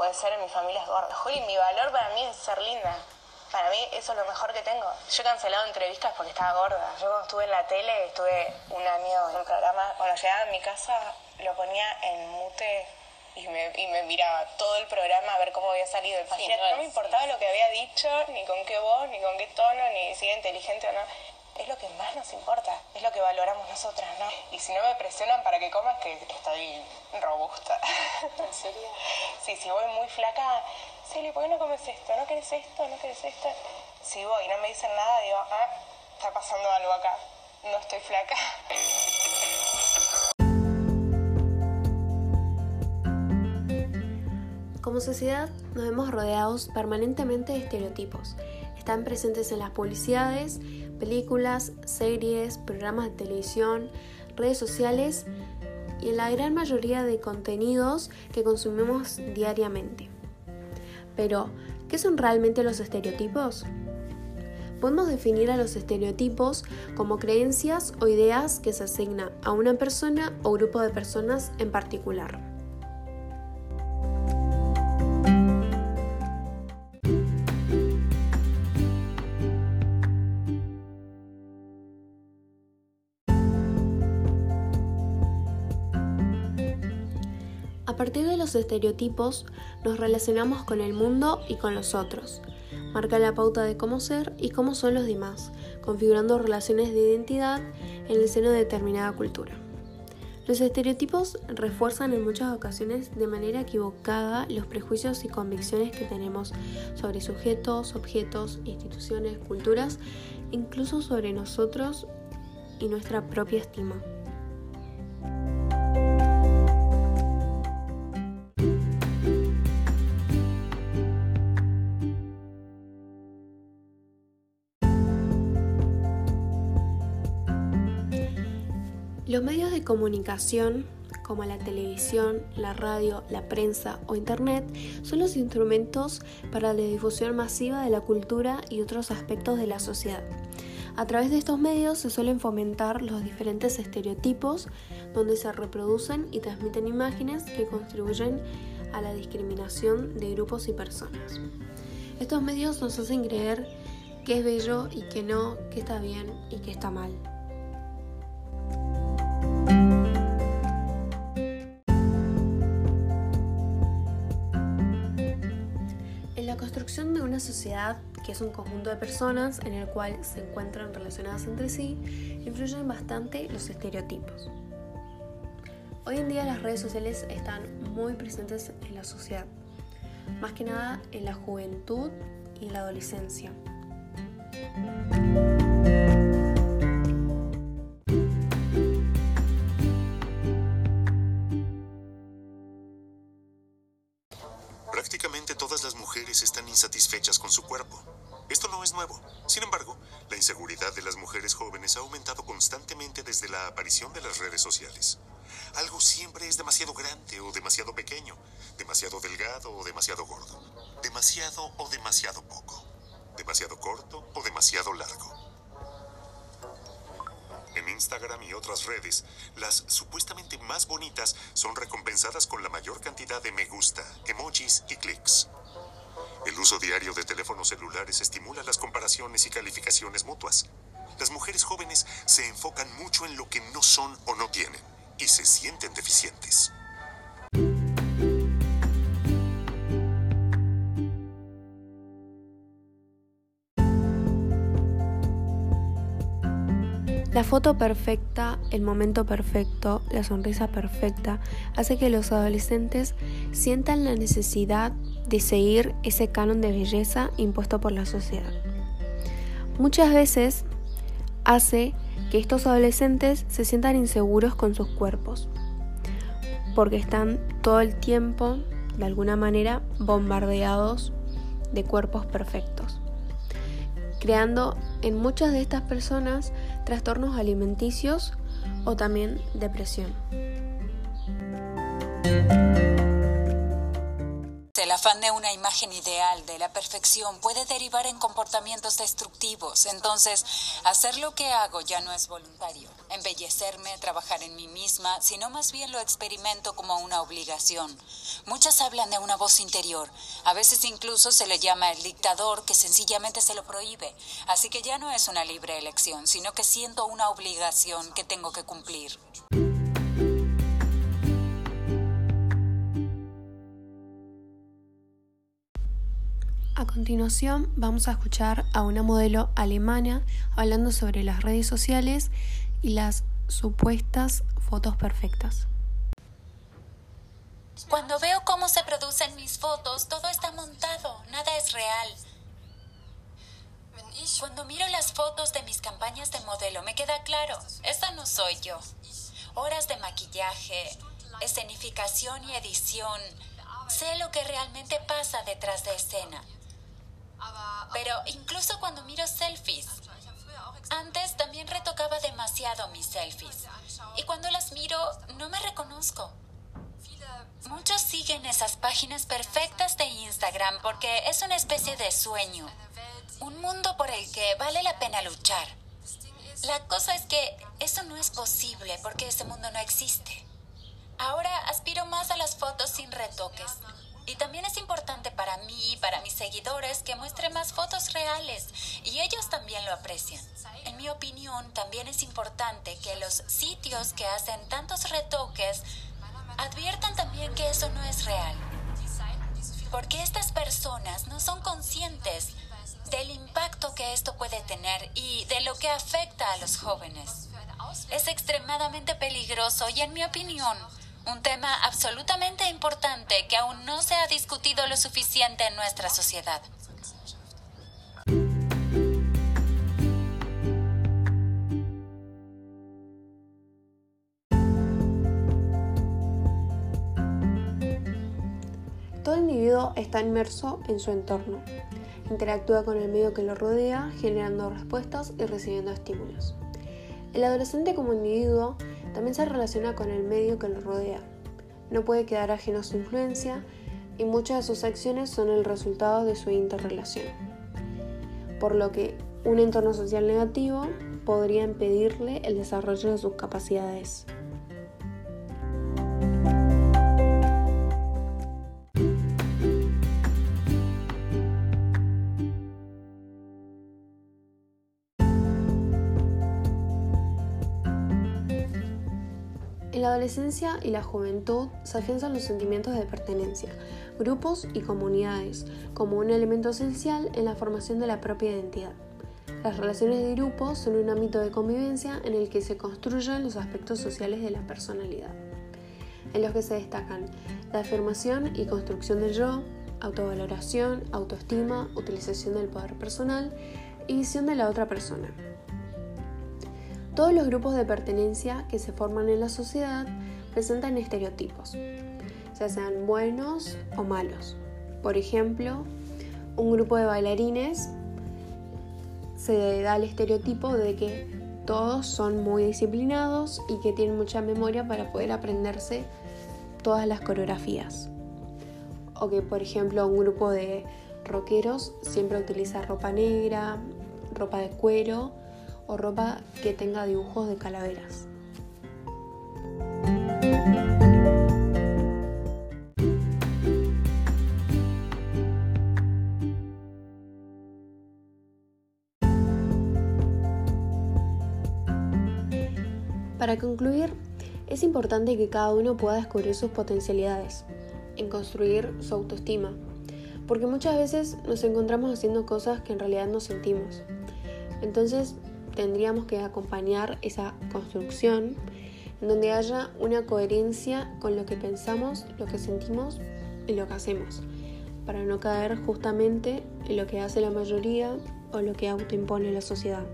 puede ser en mi familia es gorda. Juli, mi valor para mí es ser linda. Para mí eso es lo mejor que tengo. Yo he cancelado entrevistas porque estaba gorda. Yo cuando estuve en la tele, estuve un año en un programa. Cuando llegaba a mi casa, lo ponía en mute y me, y me miraba todo el programa a ver cómo había salido. no, me importaba lo que había dicho, ni con qué voz, ni con qué tono, ni si era inteligente o no. Es lo que más nos importa, es lo que valoramos nosotras, ¿no? Y si no me presionan para que comas, que estoy robusta. ¿En serio? Sí, si voy muy flaca, Celi, ¿por qué no comes esto? ¿No querés esto? ¿No querés esto? Si voy y no me dicen nada, digo, ah, está pasando algo acá. No estoy flaca. Como sociedad nos vemos rodeados permanentemente de estereotipos. Están presentes en las publicidades, películas, series, programas de televisión, redes sociales y en la gran mayoría de contenidos que consumimos diariamente. Pero, ¿qué son realmente los estereotipos? Podemos definir a los estereotipos como creencias o ideas que se asignan a una persona o grupo de personas en particular. Los estereotipos nos relacionamos con el mundo y con los otros. Marca la pauta de cómo ser y cómo son los demás, configurando relaciones de identidad en el seno de determinada cultura. Los estereotipos refuerzan en muchas ocasiones de manera equivocada los prejuicios y convicciones que tenemos sobre sujetos, objetos, instituciones, culturas, incluso sobre nosotros y nuestra propia estima. Los medios de comunicación, como la televisión, la radio, la prensa o Internet, son los instrumentos para la difusión masiva de la cultura y otros aspectos de la sociedad. A través de estos medios se suelen fomentar los diferentes estereotipos donde se reproducen y transmiten imágenes que contribuyen a la discriminación de grupos y personas. Estos medios nos hacen creer que es bello y que no, que está bien y que está mal. Construcción de una sociedad que es un conjunto de personas en el cual se encuentran relacionadas entre sí, influyen bastante los estereotipos. Hoy en día las redes sociales están muy presentes en la sociedad, más que nada en la juventud y en la adolescencia. Insatisfechas con su cuerpo. Esto no es nuevo. Sin embargo, la inseguridad de las mujeres jóvenes ha aumentado constantemente desde la aparición de las redes sociales. Algo siempre es demasiado grande o demasiado pequeño, demasiado delgado o demasiado gordo, demasiado o demasiado poco, demasiado corto o demasiado largo. En Instagram y otras redes, las supuestamente más bonitas son recompensadas con la mayor cantidad de me gusta, emojis y clics. El uso diario de teléfonos celulares estimula las comparaciones y calificaciones mutuas. Las mujeres jóvenes se enfocan mucho en lo que no son o no tienen y se sienten deficientes. La foto perfecta, el momento perfecto, la sonrisa perfecta hace que los adolescentes sientan la necesidad de seguir ese canon de belleza impuesto por la sociedad. Muchas veces hace que estos adolescentes se sientan inseguros con sus cuerpos, porque están todo el tiempo, de alguna manera, bombardeados de cuerpos perfectos, creando en muchas de estas personas trastornos alimenticios o también depresión. Afán de una imagen ideal de la perfección puede derivar en comportamientos destructivos. Entonces, hacer lo que hago ya no es voluntario. Embellecerme, trabajar en mí misma, sino más bien lo experimento como una obligación. Muchas hablan de una voz interior. A veces incluso se le llama el dictador que sencillamente se lo prohíbe. Así que ya no es una libre elección, sino que siento una obligación que tengo que cumplir. Continuación vamos a escuchar a una modelo alemana hablando sobre las redes sociales y las supuestas fotos perfectas. Cuando veo cómo se producen mis fotos, todo está montado, nada es real. Cuando miro las fotos de mis campañas de modelo, me queda claro, esta no soy yo. Horas de maquillaje, escenificación y edición. Sé lo que realmente pasa detrás de escena. Pero incluso cuando miro selfies, antes también retocaba demasiado mis selfies. Y cuando las miro, no me reconozco. Muchos siguen esas páginas perfectas de Instagram porque es una especie de sueño, un mundo por el que vale la pena luchar. La cosa es que eso no es posible porque ese mundo no existe. Ahora aspiro más a las fotos sin retoques, y también es importante seguidores que muestre más fotos reales y ellos también lo aprecian. En mi opinión, también es importante que los sitios que hacen tantos retoques adviertan también que eso no es real. Porque estas personas no son conscientes del impacto que esto puede tener y de lo que afecta a los jóvenes. Es extremadamente peligroso y en mi opinión, un tema absolutamente importante que aún no se ha discutido lo suficiente en nuestra sociedad. Todo individuo está inmerso en su entorno. Interactúa con el medio que lo rodea, generando respuestas y recibiendo estímulos. El adolescente como individuo también se relaciona con el medio que lo rodea. No puede quedar ajeno a su influencia y muchas de sus acciones son el resultado de su interrelación. Por lo que un entorno social negativo podría impedirle el desarrollo de sus capacidades. En la adolescencia y la juventud se afianzan los sentimientos de pertenencia, grupos y comunidades, como un elemento esencial en la formación de la propia identidad. Las relaciones de grupo son un ámbito de convivencia en el que se construyen los aspectos sociales de la personalidad, en los que se destacan la afirmación y construcción del yo, autovaloración, autoestima, utilización del poder personal y visión de la otra persona. Todos los grupos de pertenencia que se forman en la sociedad presentan estereotipos, ya sean buenos o malos. Por ejemplo, un grupo de bailarines se da el estereotipo de que todos son muy disciplinados y que tienen mucha memoria para poder aprenderse todas las coreografías. O que, por ejemplo, un grupo de rockeros siempre utiliza ropa negra, ropa de cuero o ropa que tenga dibujos de calaveras. Para concluir, es importante que cada uno pueda descubrir sus potencialidades, en construir su autoestima, porque muchas veces nos encontramos haciendo cosas que en realidad no sentimos. Entonces tendríamos que acompañar esa construcción en donde haya una coherencia con lo que pensamos, lo que sentimos y lo que hacemos, para no caer justamente en lo que hace la mayoría o lo que autoimpone la sociedad.